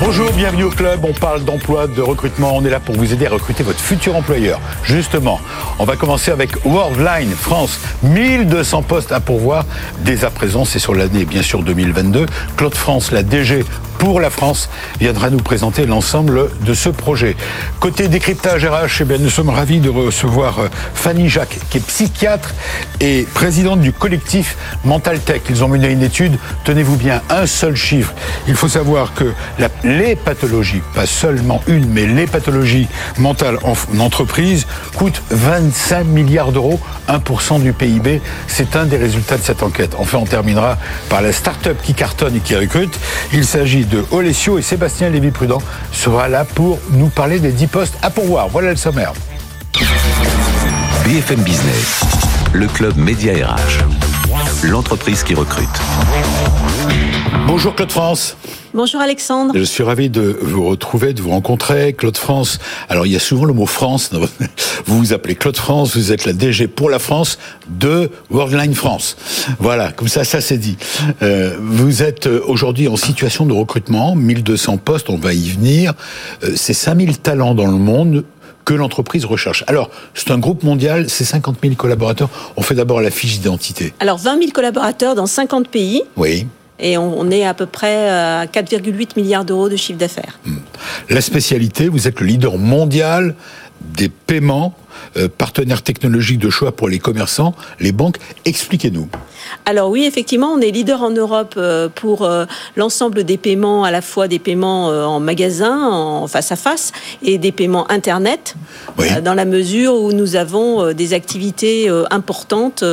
Bonjour, bienvenue au club. On parle d'emploi, de recrutement. On est là pour vous aider à recruter votre futur employeur. Justement, on va commencer avec Worldline France. 1200 postes à pourvoir dès à présent. C'est sur l'année, bien sûr, 2022. Claude France, la DG pour la France viendra nous présenter l'ensemble de ce projet. Côté décryptage RH, eh bien, nous sommes ravis de recevoir euh, Fanny Jacques, qui est psychiatre et présidente du collectif Mental Tech. Ils ont mené une étude, tenez-vous bien, un seul chiffre. Il faut savoir que la, les pathologies, pas seulement une, mais les pathologies mentales en, en entreprise coûtent 25 milliards d'euros, 1% du PIB. C'est un des résultats de cette enquête. Enfin, on terminera par la start-up qui cartonne et qui recrute. Il s'agit de Olesio et Sébastien Lévy-Prudent sera là pour nous parler des 10 postes à pourvoir. Voilà le sommaire. BFM Business, le club Média RH. L'entreprise qui recrute. Bonjour Claude France. Bonjour Alexandre. Je suis ravi de vous retrouver, de vous rencontrer. Claude France. Alors il y a souvent le mot France. Vous vous appelez Claude France, vous êtes la DG pour la France de Worldline France. Voilà, comme ça, ça c'est dit. Euh, vous êtes aujourd'hui en situation de recrutement, 1200 postes, on va y venir. Euh, c'est 5000 talents dans le monde que l'entreprise recherche. Alors, c'est un groupe mondial, c'est 50 000 collaborateurs. On fait d'abord la fiche d'identité. Alors, 20 000 collaborateurs dans 50 pays. Oui. Et on, est à peu près à 4,8 milliards d'euros de chiffre d'affaires. La spécialité, vous êtes le leader mondial des paiements, euh, partenaire technologique de choix pour les commerçants, les banques. Expliquez-nous. Alors oui, effectivement, on est leader en Europe euh, pour euh, l'ensemble des paiements, à la fois des paiements en magasin, en face à face, et des paiements Internet, Oui. dans la mesure où nous avons des activités importantes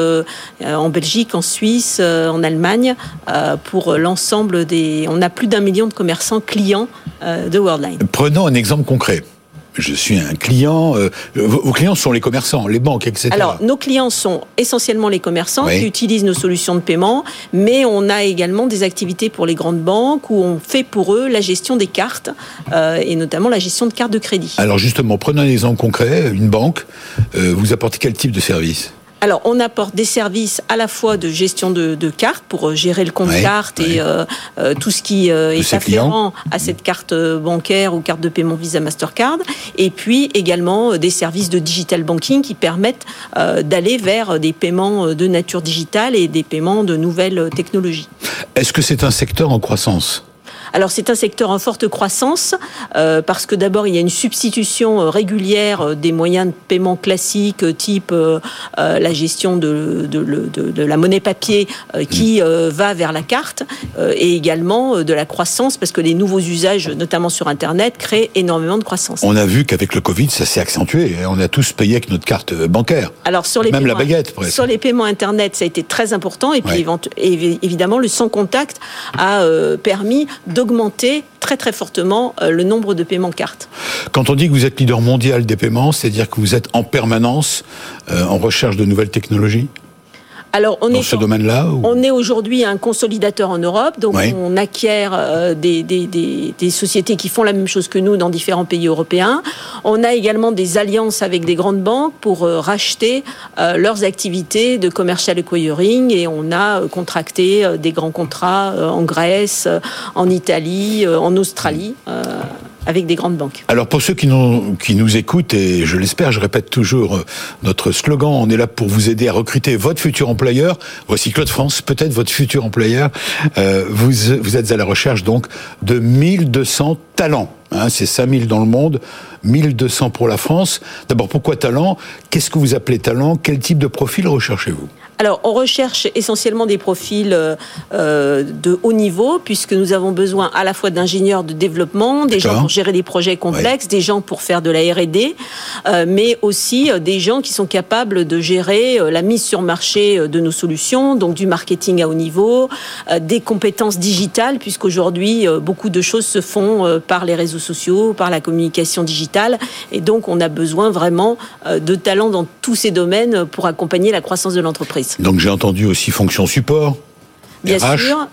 en Belgique, en Suisse, en Allemagne, pour l'ensemble des... On a plus d'un million de commerçants clients de Worldline. Prenons un exemple concret. Je suis un client. euh, vos clients sont les commerçants, les banques, etc. Alors, nos clients sont essentiellement les commerçants Oui. qui utilisent nos solutions de paiement, mais on a également des activités pour les grandes banques où on fait pour eux la gestion des cartes euh, et notamment la gestion de cartes de crédit. Alors justement, prenons un exemple concret. Une banque, euh, vous apportez quel type de service? Alors, on apporte des services à la fois de gestion de, de cartes pour euh, gérer le compte Ouais, carte ouais. et euh, euh, tout ce qui euh, est afférent à cette carte bancaire ou carte de paiement Visa Mastercard, et puis également des services de digital banking qui permettent d'aller vers des paiements de nature digitale et des paiements de nouvelles technologies. Est-ce que c'est un secteur en croissance? Alors c'est un secteur en forte croissance euh, parce que d'abord il y a une substitution euh, régulière euh, des moyens de paiement classiques type euh, la gestion de, de, de- de- de la monnaie papier qui euh, va vers la carte et également de la croissance parce que les nouveaux usages notamment sur internet créent énormément de croissance. On a vu qu'avec le Covid, ça s'est accentué. On a tous payé avec notre carte bancaire. Alors sur les Même la baguette, presque. Sur les paiements internet, ça a été très important et puis Ouais. évidemment le sans contact a permis d'augmenter très très fortement euh, le nombre de paiements cartes. Quand on dit que vous êtes leader mondial des paiements, c'est-à-dire que vous êtes en permanence euh, en recherche de nouvelles technologies? Alors on dans est ce en- domaine-là ou- On est aujourd'hui un consolidateur en Europe, donc Oui. on acquiert euh, des, des- des- des sociétés qui font la même chose que nous dans différents pays européens. On a également des alliances avec des grandes banques pour euh, racheter euh, leurs activités de commercial acquiring et on a contracté des grands contrats en Grèce, en Italie, en Australie. Alors pour ceux qui qui nous écoutent, et je l'espère, je répète toujours euh, notre slogan, on est là pour vous aider à recruter votre futur employeur. Voici Claude France, peut-être votre futur employeur. Euh, vous, vous êtes à la recherche donc de 1200 talents. Hein, c'est 5000 dans le monde, 1200 pour la France. D'abord, pourquoi talent? Qu'est-ce que vous appelez talent? Quel type de profil recherchez-vous? Alors, on recherche essentiellement des profils euh, euh, de haut niveau, puisque nous avons besoin à la fois d'ingénieurs de développement, des gens pour gérer des projets complexes, des gens pour faire de la R&D, euh, mais aussi des gens qui sont capables de gérer la mise sur marché de nos solutions, donc du marketing à haut niveau, des compétences digitales, puisqu'aujourd'hui beaucoup de choses se font par les réseaux sociaux, par la communication digitale, et donc on a besoin vraiment de talents dans tous ces domaines pour accompagner la croissance de l'entreprise. Donc j'ai entendu aussi fonction support. Bien sûr.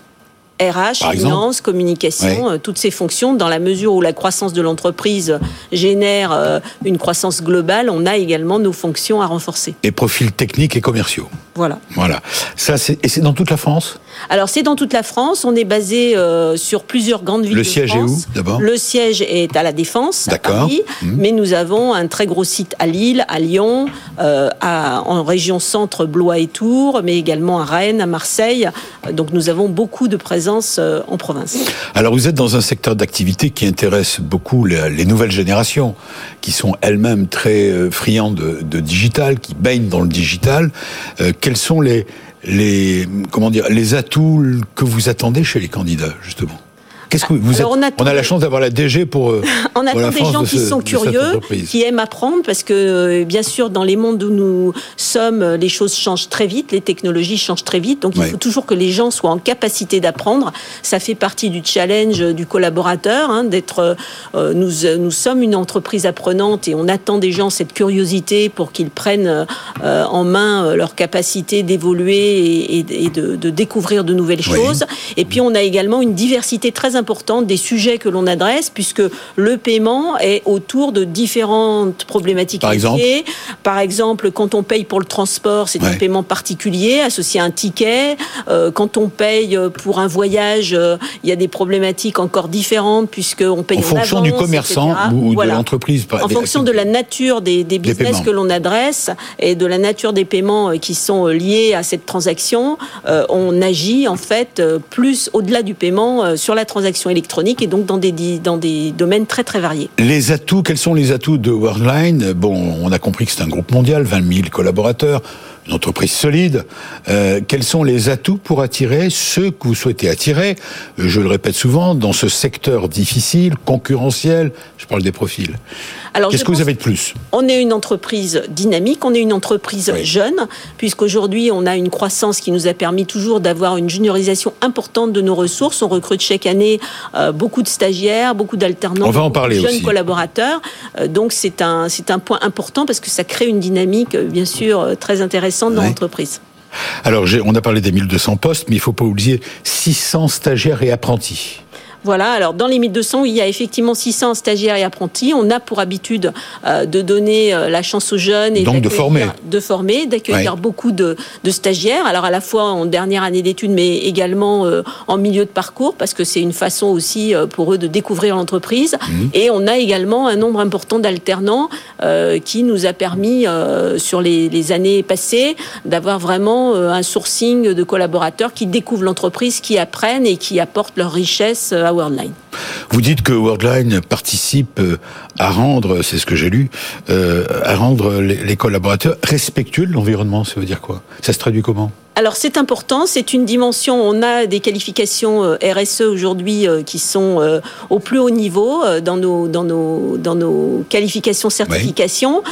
RH, finance, communication, euh, toutes ces fonctions, dans la mesure où la croissance de l'entreprise génère euh, une croissance globale, on a également nos fonctions à renforcer. Et profils techniques et commerciaux. Voilà. Voilà. Ça, et c'est dans toute la France? Alors, c'est dans toute la France. On est basé euh, sur plusieurs grandes villes. Le siège est où, d'abord? Le siège est à La Défense, à Paris. Mmh. Mais nous avons un très gros site à Lille, à Lyon, à, en région centre, Blois et Tours, mais également à Rennes, à Marseille. Donc, nous avons beaucoup de présence euh, en province. Alors vous êtes dans un secteur d'activité qui intéresse beaucoup les, nouvelles générations, qui sont elles-mêmes très euh, friandes de, digital, qui baignent dans le digital. Euh, quels sont les, les, comment dire, les atouts que vous attendez chez les candidats, justement? Qu'est-ce que vous êtes... on, a la chance d'avoir la DG pour. Euh, on attend des gens qui sont curieux, qui aiment apprendre, parce que euh, bien sûr, dans les mondes où nous sommes, les choses changent très vite, les technologies changent très vite, donc il faut toujours que les gens soient en capacité d'apprendre. Ça fait partie du challenge du collaborateur, hein, d'être. Euh, nous, nous sommes une entreprise apprenante et on attend des gens cette curiosité pour qu'ils prennent en main leur capacité d'évoluer et, de, de, découvrir de nouvelles choses. Et puis on a également une diversité très importante des sujets que l'on adresse, puisque le paiement est autour de différentes problématiques. Par exemple, Par exemple quand on paye pour le transport, c'est un paiement particulier associé à un ticket. Euh, quand on paye pour un voyage, euh, il y a des problématiques encore différentes, puisqu'on paye en, fonction du commerçant ou de l'entreprise. En fonction de la nature des, des business que l'on adresse et de la nature des paiements euh, qui sont liés à cette transaction, on agit en fait plus au-delà du paiement sur la transaction électronique et donc dans des, dans des domaines très très variés. Les atouts, quels sont les atouts de Worldline? Bon, on a compris que c'est un groupe mondial, 20 000 collaborateurs, une entreprise solide. Euh, quels sont les atouts pour attirer ceux que vous souhaitez attirer? Je le répète souvent, dans ce secteur difficile, concurrentiel, je parle des profils. Qu'est-ce que vous avez de plus? On est une entreprise dynamique, on est une entreprise jeune, puisqu'aujourd'hui on a une croissance qui nous a permis toujours d'avoir une juniorisation importante de nos ressources. On recrute chaque année euh, beaucoup de stagiaires, beaucoup d'alternants, on va en parler de jeunes collaborateurs. Euh, donc c'est un, c'est un point important parce que ça crée une dynamique, euh, bien sûr, très intéressante dans l'entreprise. Alors, on a parlé des 1200 postes, mais il ne faut pas oublier 600 stagiaires et apprentis. Voilà, alors dans les 1200, il y a effectivement 600 stagiaires et apprentis. On a pour habitude euh, de donner euh, la chance aux jeunes et Donc de former, de former, d'accueillir beaucoup de, de, stagiaires. Alors à la fois en dernière année d'études, mais également euh, en milieu de parcours, parce que c'est une façon aussi pour eux de découvrir l'entreprise. Mhm. Et on a également un nombre important d'alternants qui nous a permis sur les, les années passées d'avoir vraiment un sourcing de collaborateurs qui découvrent l'entreprise, qui apprennent et qui apportent leur richesse Worldline. Vous dites que Worldline participe euh, à rendre, c'est ce que j'ai lu, euh, à rendre les collaborateurs respectueux de l'environnement. Ça veut dire quoi? Ça se traduit comment? Alors c'est important, c'est une dimension. On a des qualifications euh, RSE aujourd'hui qui sont au plus haut niveau dans nos dans nos dans nos qualifications certifications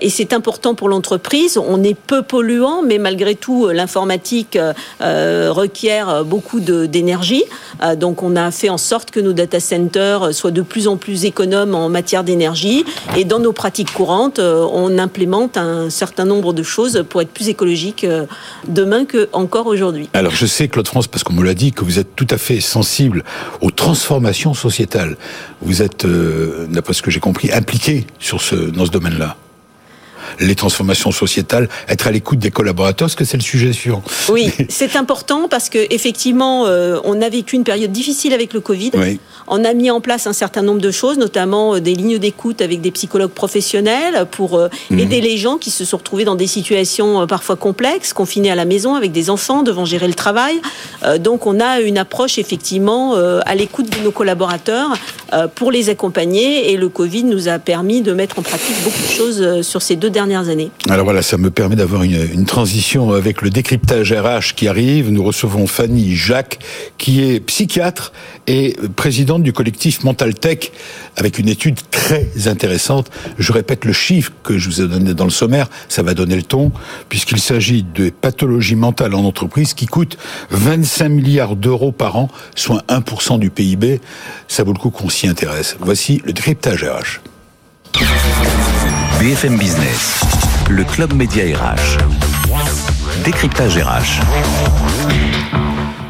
et c'est important pour l'entreprise. On est peu polluant, mais malgré tout l'informatique requiert beaucoup d'énergie. donc on a fait en sorte que nos data centers soient de plus en plus économes en matière d'énergie et dans nos pratiques courantes, on implémente un certain nombre de choses pour être plus écologique demain que encore aujourd'hui. Alors je sais, Claude France, parce qu'on me l'a dit, que vous êtes tout à fait sensible aux transformations sociétales. Vous êtes, euh, d'après ce que j'ai compris, impliqué sur ce, dans ce domaine-là. Les transformations sociétales, être à l'écoute des collaborateurs, est-ce que c'est le sujet suivant Oui, c'est important parce que effectivement, euh, on a vécu une période difficile avec le Covid. On a mis en place un certain nombre de choses, notamment euh, des lignes d'écoute avec des psychologues professionnels pour euh, mhm. aider les gens qui se sont retrouvés dans des situations parfois complexes, confinés à la maison avec des enfants, devant gérer le travail. donc, on a une approche effectivement à l'écoute de nos collaborateurs pour les accompagner et le Covid nous a permis de mettre en pratique beaucoup de choses sur ces deux dernières Alors voilà, ça me permet d'avoir une, une transition avec le décryptage RH qui arrive. Nous recevons Fanny Jacques, qui est psychiatre et présidente du collectif Mental Tech, avec une étude très intéressante. Je répète le chiffre que je vous ai donné dans le sommaire, ça va donner le ton, puisqu'il s'agit de pathologies mentales en entreprise qui coûtent 25 milliards d'euros par an, soit 1% du PIB. Ça vaut le coup qu'on s'y intéresse. Voici le décryptage RH. BFM Business, le club média RH. Décryptage RH.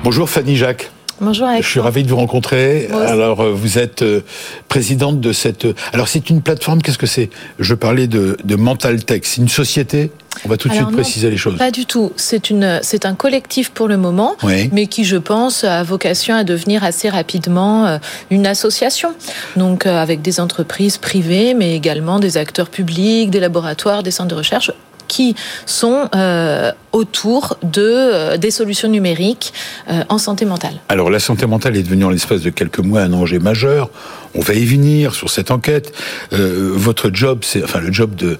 Bonjour Fanny Jacques. Bonjour Je suis ravi de vous rencontrer. Alors euh, vous êtes euh, présidente de cette. Alors c'est une plateforme. Qu'est-ce que c'est? Je parlais de, de Mental Tech. C'est une société. On va tout de suite préciser les choses. Pas du tout. C'est une, c'est un collectif pour le moment, mais qui, je pense, a vocation à devenir assez rapidement euh, une association. Donc avec des entreprises privées, mais également des acteurs publics, des laboratoires, des centres de recherche qui sont euh, autour de euh, des solutions numériques euh, en santé mentale. Alors la santé mentale est devenue en l'espace de quelques mois un enjeu majeur. On va y venir sur cette enquête. Votre job, enfin le job de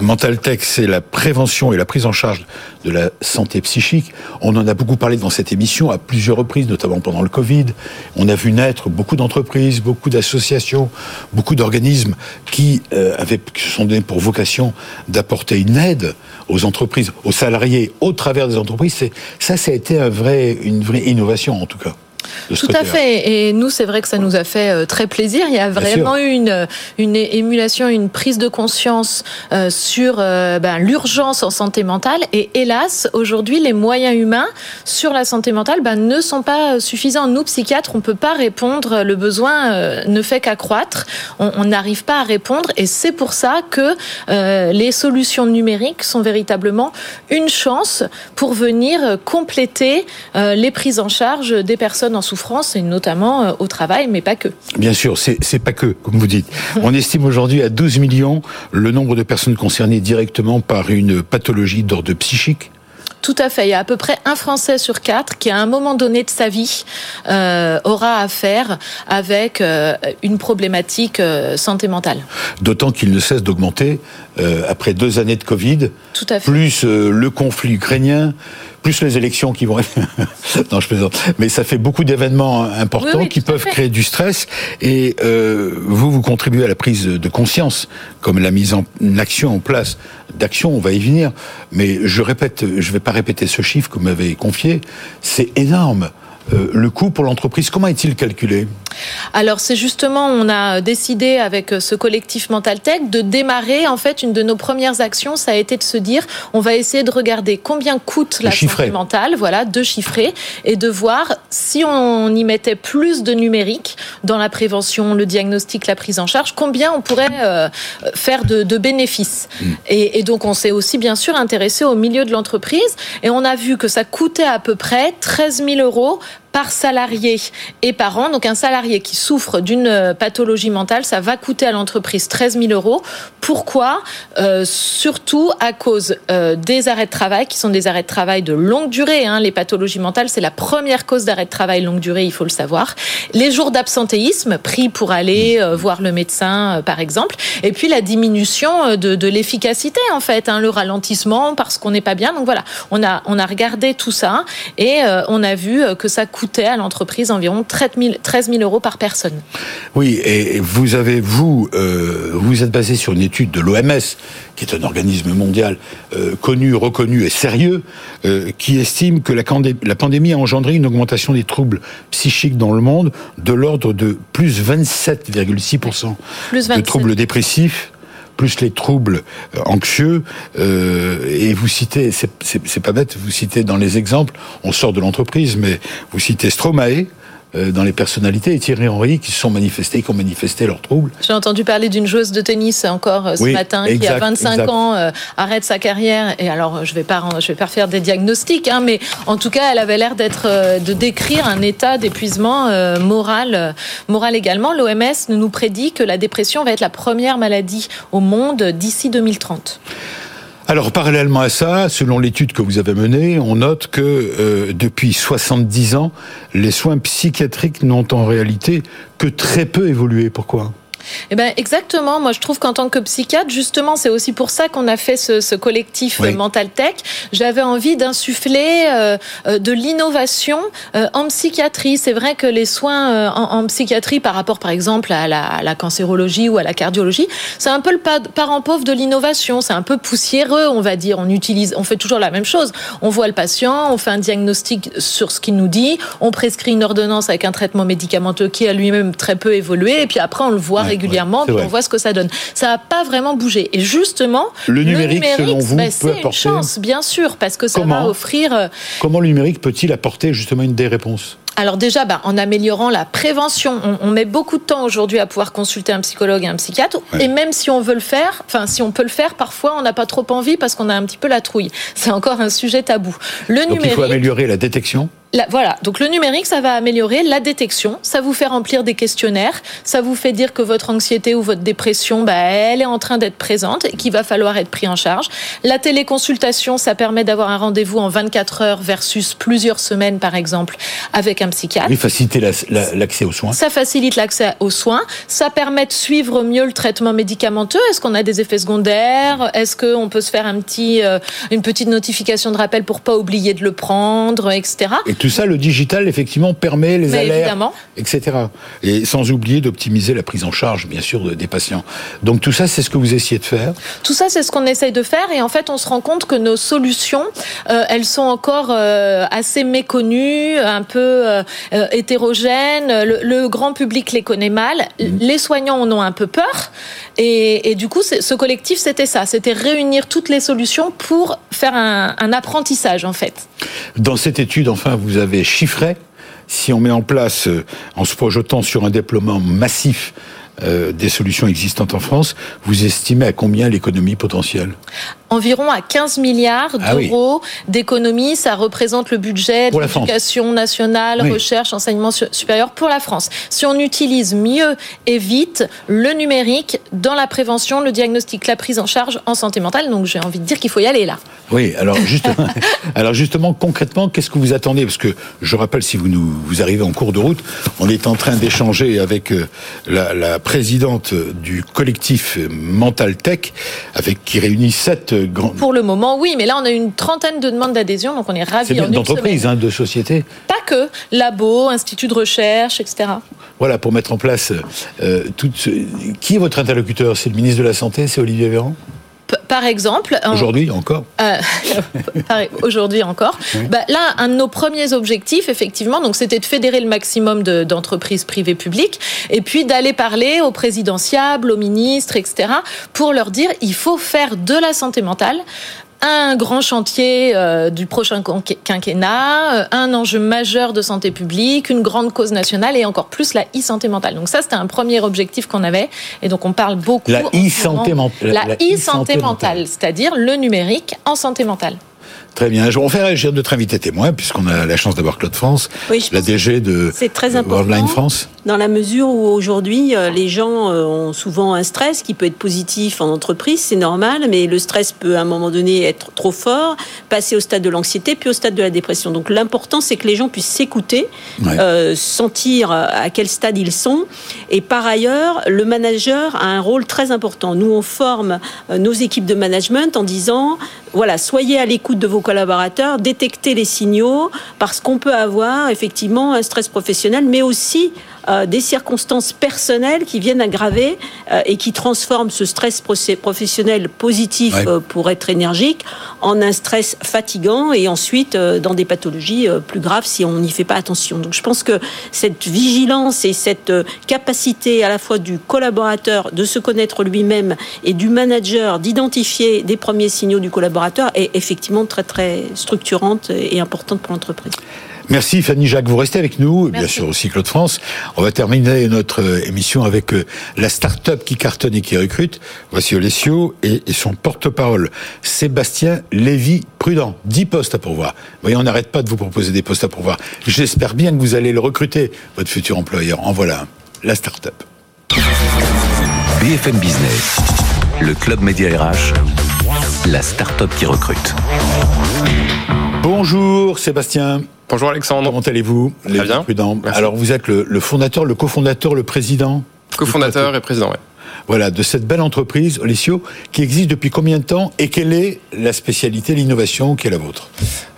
Mental Tech, c'est la prévention et la prise en charge de la santé psychique. On en a beaucoup parlé dans cette émission à plusieurs reprises, notamment pendant le Covid. On a vu naître beaucoup d'entreprises, beaucoup d'associations, beaucoup d'organismes qui sont donnés pour vocation d'apporter une aide aux entreprises, aux salariés, au travers des entreprises. Ça, ça a été une vraie innovation en tout cas. Tout à fait. Et nous, c'est vrai que ça nous a fait euh, très plaisir. Il y a vraiment eu une, une émulation, une prise de conscience euh, sur euh, ben, l'urgence en santé mentale. Et hélas, aujourd'hui, les moyens humains sur la santé mentale ben, ne sont pas suffisants. Nous, psychiatres, on peut pas répondre. Le besoin ne fait qu'accroître. On n'arrive pas à répondre. Et c'est pour ça que les solutions numériques sont véritablement une chance pour venir compléter les prises en charge des personnes en souffrance, et notamment euh, au travail, mais pas que. Bien sûr, c'est pas que, comme vous dites. On estime aujourd'hui à 12 millions le nombre de personnes concernées directement par une pathologie d'ordre psychique. Tout à fait. Il y a à peu près un Français sur quatre qui, à un moment donné de sa vie, euh, aura affaire avec euh, une problématique santé mentale. D'autant qu'il ne cesse d'augmenter après deux années de Covid, Tout à fait. plus le conflit ukrainien, plus les élections qui vont. non, je plaisante. Mais ça fait beaucoup d'événements importants qui peuvent créer du stress. Et euh, vous, vous contribuez à la prise de conscience, comme la mise en action en place d'action. On va y venir. Mais je répète, je ne vais pas répéter ce chiffre que vous m'avez confié. C'est énorme. Euh, le coût pour l'entreprise, comment est-il calculé? Alors c'est justement, on a décidé avec euh, ce collectif Mental Tech de démarrer en fait une de nos premières actions, ça a été de se dire, on va essayer de regarder combien coûte la santé mentale, voilà, de chiffrer et de voir si on y mettait plus de numérique dans la prévention, le diagnostic, la prise en charge, combien on pourrait euh, faire de, bénéfices. Mm. Et, et donc on s'est aussi bien sûr intéressé au milieu de l'entreprise et on a vu que ça coûtait à peu près 13 000 euros par salarié et par an. Donc un salarié qui souffre d'une euh, pathologie mentale, ça va coûter à l'entreprise 13 000 euros. Pourquoi? Euh, Surtout à cause euh, des arrêts de travail, qui sont des arrêts de travail de longue durée. Hein. Les pathologies mentales, c'est la première cause d'arrêt de travail longue durée, il faut le savoir. Les jours d'absentéisme, pris pour aller voir le médecin, par exemple. Et puis la diminution de, de l'efficacité, en fait, hein, le ralentissement parce qu'on n'est pas bien. Donc voilà, on a, on a regardé tout ça et on a vu que ça coûte coûtait à l'entreprise environ 13 000 euros par personne. Oui, et vous avez, vous, euh, vous êtes basé sur une étude de l'OMS, qui est un organisme mondial euh, connu, reconnu et sérieux, euh, qui estime que la, la pandémie a engendré une augmentation des troubles psychiques dans le monde de l'ordre de plus 27,6% de troubles dépressifs plus les troubles euh, anxieux. Euh, et vous citez, c'est pas bête, vous citez dans les exemples, on sort de l'entreprise, mais vous citez Stromae, dans les personnalités. Et Thierry Henry, qui se sont manifestés, qui ont manifesté leurs troubles. J'ai entendu parler d'une joueuse de tennis encore euh, ce matin, qui a 25 ans, arrête sa carrière. Et alors, je vais pas, je vais pas faire des diagnostics, hein, mais en tout cas, elle avait l'air d'être, de décrire un état d'épuisement moral, moral également. L'OMS nous prédit que la dépression va être la première maladie au monde d'ici 2030. Alors parallèlement à ça, selon l'étude que vous avez menée, on note que euh, depuis 70 ans, les soins psychiatriques n'ont en réalité que très peu évolué. Pourquoi? Eh ben exactement. Moi, je trouve qu'en tant que psychiatre, justement, c'est aussi pour ça qu'on a fait ce, collectif Mental Tech. J'avais envie d'insuffler euh, euh, de l'innovation euh, en psychiatrie. C'est vrai que les soins en, psychiatrie, par rapport, par exemple, à la, cancérologie ou à la cardiologie, c'est un peu le parent pauvre de l'innovation. C'est un peu poussiéreux, on va dire. On utilise, on fait toujours la même chose. On voit le patient, on fait un diagnostic sur ce qu'il nous dit, on prescrit une ordonnance avec un traitement médicamenteux qui a lui-même très peu évolué, et puis après on le voit régulièrement, on voit ce que ça donne. Ça n'a pas vraiment bougé. Et justement, le numérique, selon vous, bah, peut apporter... une chance, bien sûr, parce que ça va offrir. Euh, Comment le numérique peut-il apporter justement une des réponses? Alors déjà, bah, en améliorant la prévention, on, met beaucoup de temps aujourd'hui à pouvoir consulter un psychologue et un psychiatre. Et même si on veut le faire, enfin si on peut le faire, parfois on n'a pas trop envie parce qu'on a un petit peu la trouille. C'est encore un sujet tabou. Le Donc numérique, il faut améliorer la détection? Voilà, donc le numérique, ça va améliorer la détection, ça vous fait remplir des questionnaires, ça vous fait dire que votre anxiété ou votre dépression, bah, elle est en train d'être présente et qu'il va falloir être pris en charge. La téléconsultation, ça permet d'avoir un rendez-vous en 24 heures versus plusieurs semaines, par exemple, avec un psychiatre. Oui, faciliter l'accès aux soins. Ça facilite l'accès aux soins, ça permet de suivre mieux le traitement médicamenteux. Est-ce qu'on a des effets secondaires? Est-ce qu'on peut se faire un petit, euh, une petite notification de rappel pour pas oublier de le prendre, etc tout ça, le digital, effectivement, permet les alertes, etc. Et sans oublier d'optimiser la prise en charge, bien sûr, des patients. Donc tout ça, c'est ce que vous essayez de faire? Tout ça, c'est ce qu'on essaye de faire. Et en fait, on se rend compte que nos solutions, euh, elles sont encore euh, assez méconnues, un peu hétérogènes. Le, grand public les connaît mal. Mmh. Les soignants en ont un peu peur. Et, du coup, ce collectif, c'était ça. C'était réunir toutes les solutions pour faire un, un apprentissage, en fait. Dans cette étude, enfin, vous avez chiffré, si on met en place, euh, en se projetant sur un déploiement massif euh, des solutions existantes en France, vous estimez à combien l'économie potentielle? Environ à 15 milliards ah d'euros d'économie. Ça représente le budget de l'éducation nationale, recherche, enseignement supérieur pour la France. Si on utilise mieux et vite le numérique dans la prévention, le diagnostic, la prise en charge en santé mentale, donc j'ai envie de dire qu'il faut y aller là. Oui, alors justement, alors justement concrètement, qu'est-ce que vous attendez? Parce que je rappelle, si vous nous vous arrivez en cours de route, on est en train d'échanger avec euh, la, la présidente du collectif Mental Tech, avec qui réunit sept grands. Pour le moment, oui, mais là on a une trentaine de demandes d'adhésion, donc on est ravis. C'est d'entreprises, hein, de sociétés. Pas que, labo, institut de recherche, etc. Voilà, pour mettre en place euh, tout. Qui est votre interlocuteur? C'est le ministre de la Santé, c'est Olivier Véran? Par exemple. Aujourd'hui encore. Euh, aujourd'hui encore. Bah, là, un de nos premiers objectifs, effectivement, donc c'était de fédérer le maximum d'entreprises privées publiques et puis d'aller parler aux présidentiables, aux ministres, etc., pour leur dire il faut faire de la santé mentale un grand chantier euh, du prochain quinquennat, euh, un enjeu majeur de santé publique, une grande cause nationale et encore plus la e-santé mentale. Donc ça, c'était un premier objectif qu'on avait. Et donc on parle beaucoup... La e-santé mentale. La e-santé mentale, c'est-à-dire le numérique en santé mentale. Très bien. Je vais faire réagir notre invité témoin, puisqu'on a la chance d'avoir Claude France, la DG de très Worldline France. Dans la mesure où aujourd'hui, euh, les gens euh, ont souvent un stress qui peut être positif en entreprise, c'est normal, mais le stress peut à un moment donné être trop fort, passer au stade de l'anxiété, puis au stade de la dépression. Donc l'important, c'est que les gens puissent s'écouter, euh, sentir à quel stade ils sont. Et par ailleurs, le manager a un rôle très important. Nous, on forme nos équipes de management en disant, voilà, soyez à l'écoute de vos collaborateurs, détectez les signaux, parce qu'on peut avoir effectivement un stress professionnel, mais aussi euh, des circonstances personnelles qui viennent aggraver euh, et qui transforment ce stress professionnel positif euh, pour être énergique en un stress fatigant et ensuite dans des pathologies plus graves si on n'y fait pas attention. Donc je pense que cette vigilance et cette capacité à la fois du collaborateur de se connaître lui-même et du manager d'identifier des premiers signaux du collaborateur est effectivement très très structurante et importante pour l'entreprise. Merci Fanny Jacques, vous restez avec nous, bien sûr aussi Claude France. On va terminer notre euh, émission avec euh, la start-up qui cartonne et qui recrute. Voici Olesio et son porte-parole, Sébastien Lévy-Prudent. 10 postes à pourvoir. Vous voyez, on n'arrête pas de vous proposer des postes à pourvoir. J'espère bien que vous allez le recruter, votre futur employeur. En voilà la start-up. BFM Business, le club média RH, la start-up qui recrute. Bonjour Sébastien. Bonjour Alexandre. Comment allez-vous Très bien. Alors vous êtes le, fondateur, le cofondateur, le président? Cofondateur et président, oui voilà, de cette belle entreprise, Olesio, qui existe depuis combien de temps et quelle est la spécialité, l'innovation qui est la vôtre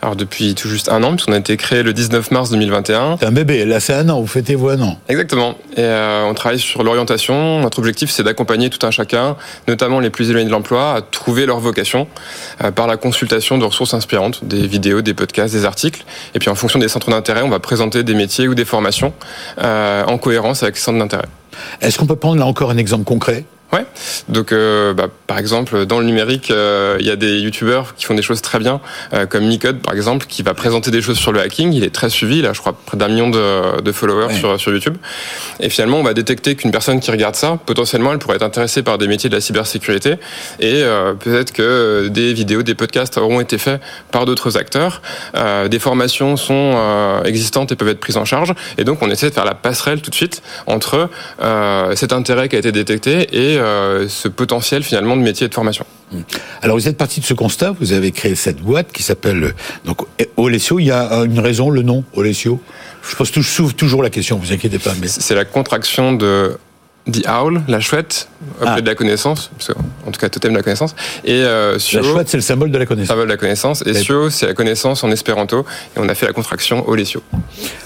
Alors depuis tout juste un an, puisqu'on a été créé le 19 mars 2021. C'est un bébé, là c'est un an, vous fêtez-vous un an Exactement, et euh, on travaille sur l'orientation. Notre objectif c'est d'accompagner tout un chacun, notamment les plus éloignés de l'emploi, à trouver leur vocation euh, par la consultation de ressources inspirantes, des vidéos, des podcasts, des articles. Et puis en fonction des centres d'intérêt, on va présenter des métiers ou des formations euh, en cohérence avec ces centres d'intérêt. Est-ce qu'on peut prendre là encore un exemple concret? Ouais. Donc, euh, bah, par exemple, dans le numérique, euh, il y a des youtubeurs qui font des choses très bien, euh, comme Micode, par exemple, qui va présenter des choses sur le hacking. Il est très suivi, là, je crois, près d'un million de, de followers sur, sur YouTube. Et finalement, on va détecter qu'une personne qui regarde ça, potentiellement, elle pourrait être intéressée par des métiers de la cybersécurité. Et peut-être que des vidéos, des podcasts auront été faits par d'autres acteurs. des formations sont existantes et peuvent être prises en charge. Et donc, on essaie de faire la passerelle tout de suite entre cet intérêt qui a été détecté et euh, ce potentiel finalement de métier et de formation. Mmh. Alors vous êtes parti de ce constat, vous avez créé cette boîte qui s'appelle euh, donc Olesio. Il y a une raison, le nom Olesio? Je pose toujours la question, vous inquiétez pas. Mais c'est la contraction de The Owl, la chouette, objet ah. de la connaissance, en tout cas totem de la connaissance. Et euh, la chouette, c'est le symbole de la connaissance. Symbole de la connaissance. Et Sio, c'est la connaissance en espéranto. Et on a fait la contraction Olesio.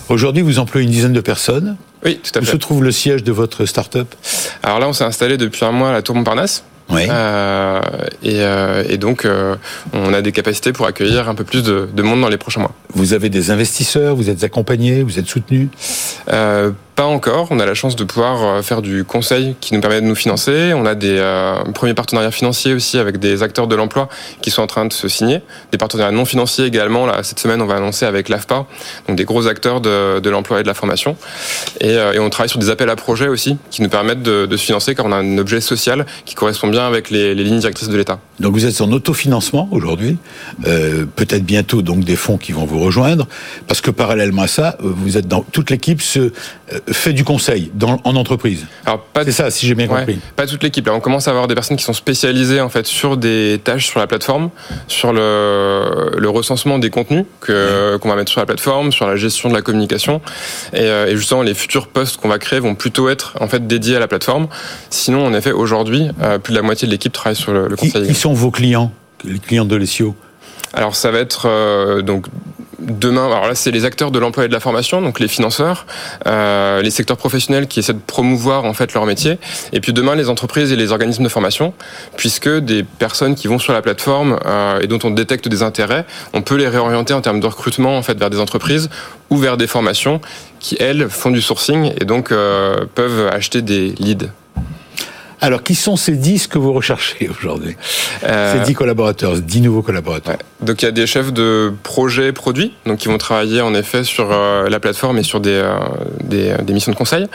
Aujourd'hui, vous employez une dizaine de personnes. Oui, tout à fait. Où se trouve le siège de votre start-up? Alors là, on s'est installé depuis un mois à la Tour Montparnasse. Oui. Euh, et, euh, et, donc, euh, on a des capacités pour accueillir un peu plus de, de, monde dans les prochains mois. Vous avez des investisseurs, vous êtes accompagnés, vous êtes soutenus? Pas encore. On a la chance de pouvoir euh, faire du conseil qui nous permet de nous financer. On a des euh, premiers partenariats financiers aussi avec des acteurs de l'emploi qui sont en train de se signer. Des partenariats non financiers également. Là, cette semaine, on va annoncer avec l'AFPA, donc des gros acteurs de, l'emploi et de la formation. Et, et, on travaille sur des appels à projets aussi qui nous permettent de, se financer car on a un objet social qui correspond bien avec les, lignes directrices de l'État. Donc vous êtes en autofinancement aujourd'hui, euh, peut-être bientôt donc des fonds qui vont vous rejoindre, parce que parallèlement à ça, vous êtes dans toute l'équipe se euh, fait du conseil dans, en entreprise. Alors pas c'est ça, si j'ai bien compris. Pas toute l'équipe. Là, on commence à avoir des personnes qui sont spécialisées en fait sur des tâches sur la plateforme, sur le, le recensement des contenus que qu'on va mettre sur la plateforme, sur la gestion de la communication, et, euh, et justement les futurs postes qu'on va créer vont plutôt être en fait dédiés à la plateforme. Sinon, en effet, aujourd'hui, euh, plus de la moitié de l'équipe travaille sur le, le conseil. Qui sont vos clients, les clients de l'ESIO alors ça va être euh, donc demain. Alors là, c'est les acteurs de l'emploi et de la formation, donc les financeurs, euh, les secteurs professionnels qui essaient de promouvoir en fait leur métier, et puis demain les entreprises et les organismes de formation, puisque des personnes qui vont sur la plateforme euh, et dont on détecte des intérêts, on peut les réorienter en termes de recrutement en fait vers des entreprises ou vers des formations qui elles font du sourcing et donc euh, peuvent acheter des leads. Alors, qui sont ces 10 que vous recherchez aujourd'hui euh, Ces 10 collaborateurs, 10 nouveaux collaborateurs. Donc, il y a des chefs de projet produits, donc qui vont travailler en effet sur euh, la plateforme et sur des, euh, des, des, missions de conseil.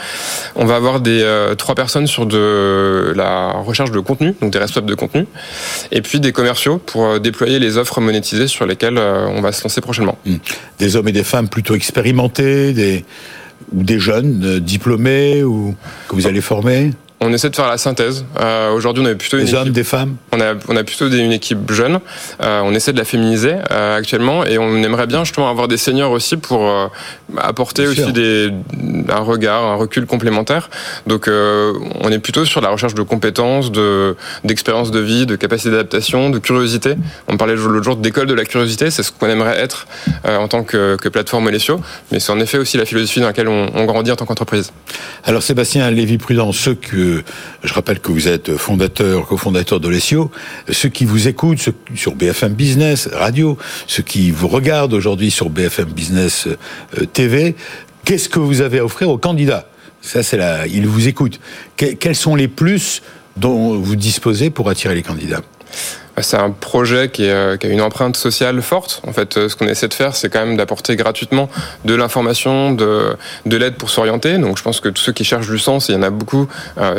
On va avoir des trois personnes sur de la recherche de contenu, donc des responsables de contenu, et puis des commerciaux pour déployer les offres monétisées sur lesquelles on va se lancer prochainement. Hmm. Des hommes et des femmes plutôt expérimentés, des ou des jeunes diplômés ou que vous allez former? On essaie de faire la synthèse. Euh, Aujourd'hui, on a plutôt des hommes, des femmes? On a, on a plutôt une équipe jeune. Euh, on essaie de la féminiser euh, actuellement, et on aimerait bien justement avoir des seniors aussi pour euh, apporter aussi des, un regard, un recul complémentaire. Donc, euh, on est plutôt sur la recherche de compétences, de d'expérience de vie, de capacité d'adaptation, de curiosité. On parlait l'autre jour d'école de la curiosité. C'est ce qu'on aimerait être euh, en tant que, que plateforme Olesio, mais c'est en effet aussi la philosophie dans laquelle on, on grandit en tant qu'entreprise. Alors, Sébastien Lévy-Prudent, ceux que je rappelle que vous êtes fondateur, cofondateur d'Olesio, ceux qui vous écoutent sur BFM Business Radio, ceux qui vous regardent aujourd'hui sur BFM Business euh, TV, qu'est-ce que vous avez à offrir aux candidats? Ça, c'est là, ils vous écoutent. quels sont les plus dont vous disposez pour attirer les candidats? C'est un projet qui, a une empreinte sociale forte. En fait, ce qu'on essaie de faire, c'est quand même d'apporter gratuitement de l'information, de, de l'aide pour s'orienter. Donc, je pense que tous ceux qui cherchent du sens, et il y en a beaucoup,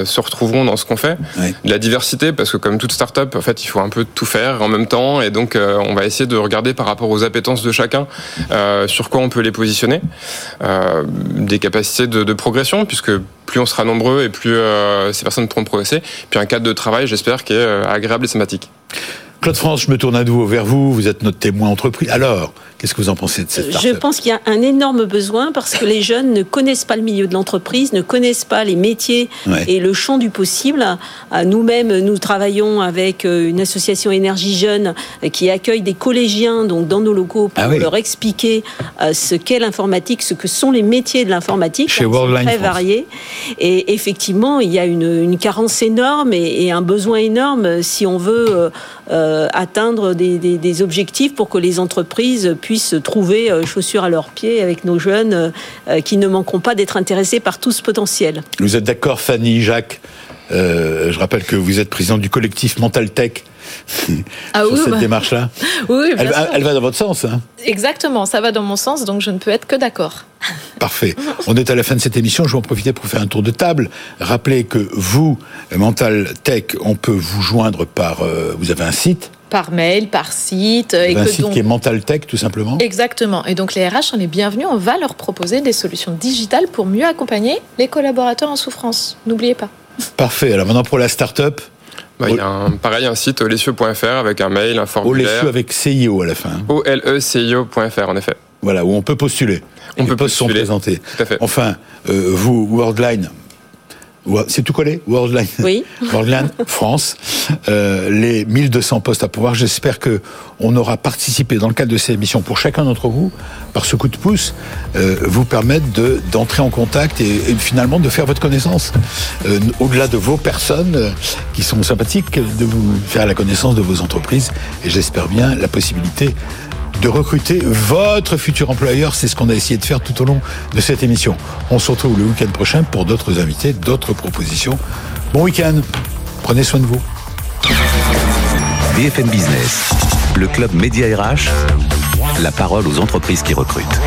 se retrouveront dans ce qu'on fait. De la diversité, parce que comme toute start-up, en fait, il faut un peu tout faire en même temps. Et donc, on va essayer de regarder par rapport aux appétences de chacun sur quoi on peut les positionner. des capacités de, de progression, puisque plus on sera nombreux et plus euh, ces personnes pourront progresser. Puis un cadre de travail, j'espère, qui est euh, agréable et sympathique. Claude France, je me tourne à nouveau vers vous. Vous êtes notre témoin entreprise. Alors, Qu'est-ce que vous en pensez de cette Je pense qu'il y a un énorme besoin parce que les jeunes ne connaissent pas le milieu de l'entreprise, ne connaissent pas les métiers et le champ du possible. Euh, nous-mêmes, nous travaillons avec euh, une association Énergie Jeune euh, qui accueille des collégiens donc dans nos locaux pour ah leur expliquer ce qu'est l'informatique, ce que sont les métiers de l'informatique. Chez Worldline très variés. Et effectivement, il y a une, carence énorme et, un besoin énorme si on veut atteindre des, des objectifs pour que les entreprises puissent trouver euh, chaussures à leurs pieds avec nos jeunes euh, euh, qui ne manqueront pas d'être intéressés par tout ce potentiel. Vous êtes d'accord, Fanny, Jacques? Je rappelle que vous êtes président du collectif Mental Tech. Ah sur cette bah. démarche-là Oui, elle, va, elle, va, dans votre sens. Hein Exactement, ça va dans mon sens, donc je ne peux être que d'accord. Parfait. On est à la fin de cette émission. Je vais en profiter pour faire un tour de table. Rappelez que vous, Mental Tech, on peut vous joindre par. vous avez un site par mail, par site. Et un site qui est Mental Tech, tout simplement. Exactement. Et donc les RH, on est bienvenus. On va leur proposer des solutions digitales pour mieux accompagner les collaborateurs en souffrance. N'oubliez pas. Parfait. Alors maintenant pour la start-up. Bah, il y a un, pareil un site olecieux.fr avec un mail, un formulaire. Olecieux avec CIO à la fin. O-L-E-C-I-O.fr en effet. Voilà, où on peut postuler. On peut postuler. sont présentés. Tout à fait. Enfin, euh, vous, Worldline, c'est tout collé Worldline Oui. Worldline France. Euh, les 1200 postes à pouvoir. J'espère que on aura participé dans le cadre de ces émissions pour chacun d'entre vous, par ce coup de pouce, euh, vous permettre de d'entrer en contact et, finalement de faire votre connaissance. Euh, au-delà de vos personnes euh, qui sont sympathiques, de vous faire la connaissance de vos entreprises. Et j'espère bien la possibilité de recruter votre futur employeur. C'est ce qu'on a essayé de faire tout au long de cette émission. On se retrouve le week-end prochain pour d'autres invités, d'autres propositions. Bon week-end. Prenez soin de vous. BFM Business, le club Média RH, la parole aux entreprises qui recrutent.